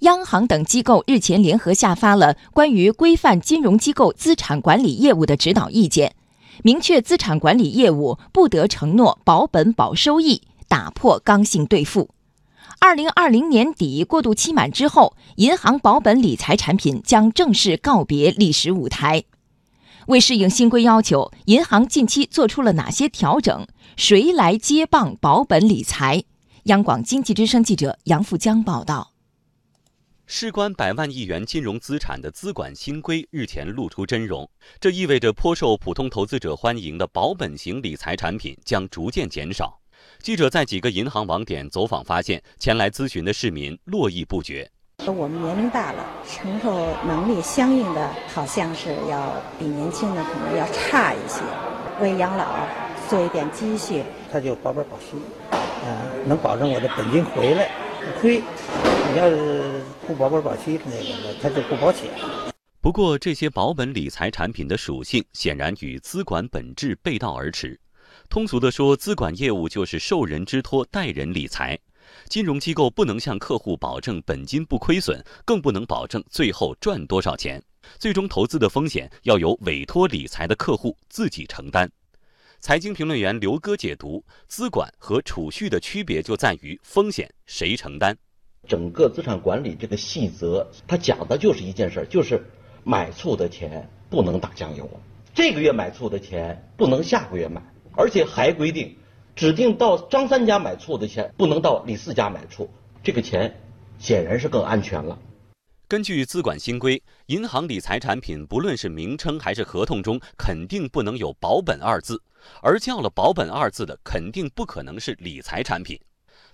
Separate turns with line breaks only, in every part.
央行等机构日前联合下发了关于规范金融机构资产管理业务的指导意见，明确资产管理业务不得承诺保本保收益，打破刚性兑付。二零二零年底过渡期满之后，银行保本理财产品将正式告别历史舞台。为适应新规要求，银行近期做出了哪些调整？谁来接棒保本理财？央广经济之声记者杨富江报道。
事关百万亿元金融资产的资管新规日前露出真容，这意味着颇受普通投资者欢迎的保本型理财产品将逐渐减少。记者在几个银行网点走访发现，前来咨询的市民络绎不绝。
我们年龄大了，承受能力相应的好像是要比年轻的可能要差一些。为养老做一点积蓄，
他就保本保息，啊，能保证我的本金回来不亏。要是不保本保息那个，它就不保险。
不过，这些保本理财产品的属性显然与资管本质背道而驰。通俗地说，资管业务就是受人之托代人理财。金融机构不能向客户保证本金不亏损，更不能保证最后赚多少钱。最终投资的风险要由委托理财的客户自己承担。财经评论员刘哥解读：资管和储蓄的区别就在于风险谁承担。
整个资产管理这个细则，它讲的就是一件事儿，就是买醋的钱不能打酱油，这个月买醋的钱不能下个月买，而且还规定，指定到张三家买醋的钱不能到李四家买醋，这个钱显然是更安全了。
根据资管新规，银行理财产品不论是名称还是合同中，肯定不能有保本二字，而叫了保本二字的，肯定不可能是理财产品。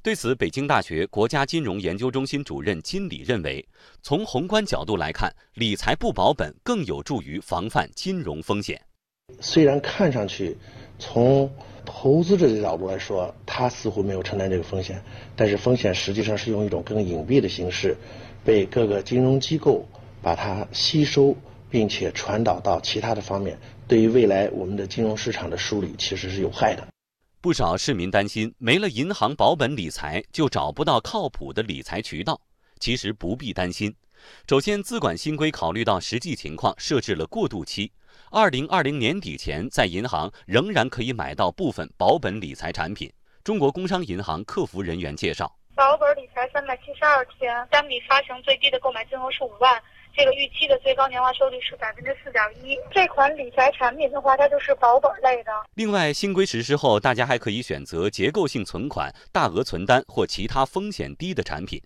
对此，北京大学国家金融研究中心主任金理认为，从宏观角度来看，理财不保本更有助于防范金融风险。
虽然看上去从投资者的角度来说，他似乎没有承担这个风险，但是风险实际上是用一种更隐蔽的形式，被各个金融机构把它吸收，并且传导到其他的方面，对于未来我们的金融市场的梳理其实是有害的。
不少市民担心，没了银行保本理财，就找不到靠谱的理财渠道。其实不必担心。首先，资管新规考虑到实际情况，设置了过渡期。二零二零年底前，在银行仍然可以买到部分保本理财产品。中国工商银行客服人员介绍，
保本理财三百七十二天，单笔发行最低的购买金额是五万。这个预期的最高年化收益率是百分之四点一。这款理财产品的话，它就是保本类的。
另外，新规实施后，大家还可以选择结构性存款、大额存单或其他风险低的产品。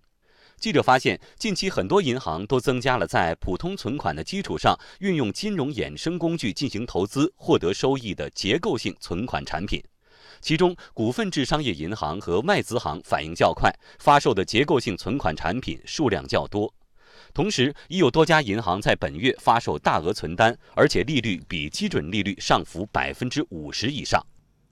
记者发现，近期很多银行都增加了在普通存款的基础上，运用金融衍生工具进行投资获得收益的结构性存款产品。其中，股份制商业银行和外资行反应较快，发售的结构性存款产品数量较多。同时，已有多家银行在本月发售大额存单，而且利率比基准利率上浮百分之五十以上。